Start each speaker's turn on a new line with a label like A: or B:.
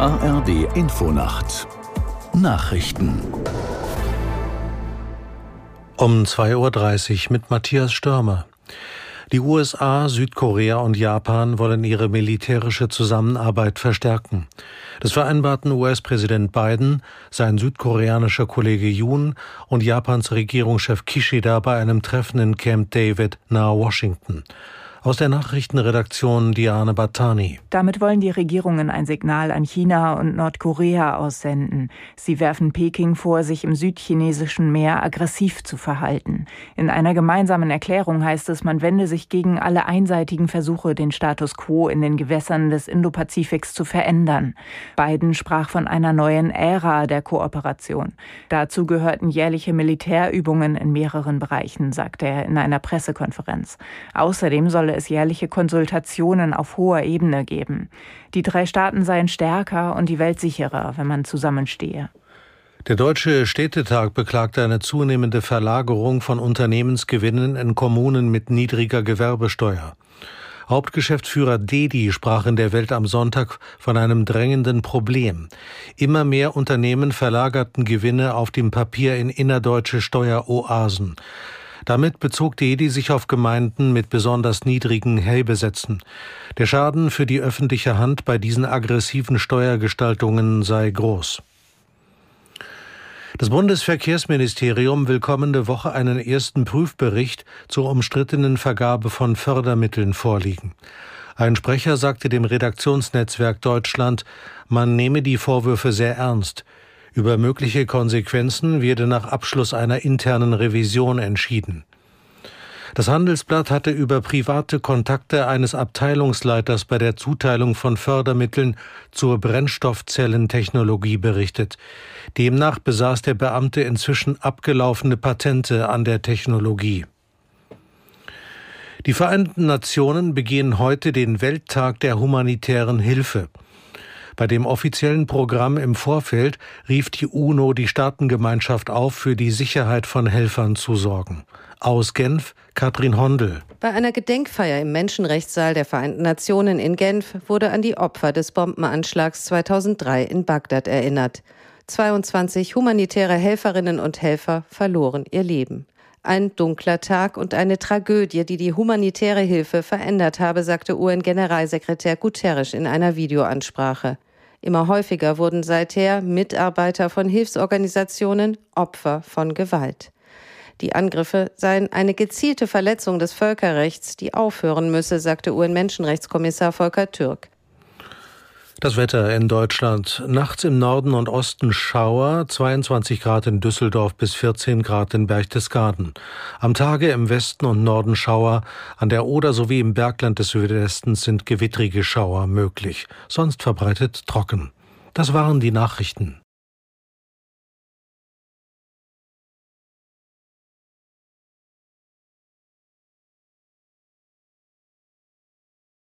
A: ARD Infonacht Nachrichten
B: um 2.30 Uhr mit Matthias Störmer. Die USA, Südkorea und Japan wollen ihre militärische Zusammenarbeit verstärken. Das vereinbarten US-Präsident Biden, sein südkoreanischer Kollege Yoon und Japans Regierungschef Kishida bei einem Treffen in Camp David nahe Washington. Aus der Nachrichtenredaktion Diane Battani.
C: Damit wollen die Regierungen ein Signal an China und Nordkorea aussenden. Sie werfen Peking vor, sich im südchinesischen Meer aggressiv zu verhalten. In einer gemeinsamen Erklärung heißt es, man wende sich gegen alle einseitigen Versuche, den Status quo in den Gewässern des Indopazifiks zu verändern. Biden sprach von einer neuen Ära der Kooperation. Dazu gehörten jährliche Militärübungen in mehreren Bereichen, sagte er in einer Pressekonferenz. Außerdem soll solle es jährliche Konsultationen auf hoher Ebene geben. Die drei Staaten seien stärker und die Welt sicherer, wenn man zusammenstehe.
B: Der Deutsche Städtetag beklagte eine zunehmende Verlagerung von Unternehmensgewinnen in Kommunen mit niedriger Gewerbesteuer. Hauptgeschäftsführer Dedi sprach in der Welt am Sonntag von einem drängenden Problem. Immer mehr Unternehmen verlagerten Gewinne auf dem Papier in innerdeutsche Steueroasen. Damit bezog die EDI sich auf Gemeinden mit besonders niedrigen Hellbesätzen. Der Schaden für die öffentliche Hand bei diesen aggressiven Steuergestaltungen sei groß. Das Bundesverkehrsministerium will kommende Woche einen ersten Prüfbericht zur umstrittenen Vergabe von Fördermitteln vorlegen. Ein Sprecher sagte dem Redaktionsnetzwerk Deutschland, man nehme die Vorwürfe sehr ernst. Über mögliche Konsequenzen werde nach Abschluss einer internen Revision entschieden. Das Handelsblatt hatte über private Kontakte eines Abteilungsleiters bei der Zuteilung von Fördermitteln zur Brennstoffzellentechnologie berichtet. Demnach besaß der Beamte inzwischen abgelaufene Patente an der Technologie. Die Vereinten Nationen begehen heute den Welttag der humanitären Hilfe. Bei dem offiziellen Programm im Vorfeld rief die UNO die Staatengemeinschaft auf, für die Sicherheit von Helfern zu sorgen. Aus Genf, Katrin Hondel.
D: Bei einer Gedenkfeier im Menschenrechtssaal der Vereinten Nationen in Genf wurde an die Opfer des Bombenanschlags 2003 in Bagdad erinnert. 22 humanitäre Helferinnen und Helfer verloren ihr Leben. Ein dunkler Tag und eine Tragödie, die die humanitäre Hilfe verändert habe, sagte UN-Generalsekretär Guterres in einer Videoansprache. Immer häufiger wurden seither Mitarbeiter von Hilfsorganisationen Opfer von Gewalt. Die Angriffe seien eine gezielte Verletzung des Völkerrechts, die aufhören müsse, sagte UN-Menschenrechtskommissar Volker Türk.
B: Das Wetter in Deutschland. Nachts im Norden und Osten Schauer, 22 Grad in Düsseldorf bis 14 Grad in Berchtesgaden. Am Tage im Westen und Norden Schauer, an der Oder sowie im Bergland des Südwestens sind gewittrige Schauer möglich. Sonst verbreitet trocken. Das waren die Nachrichten.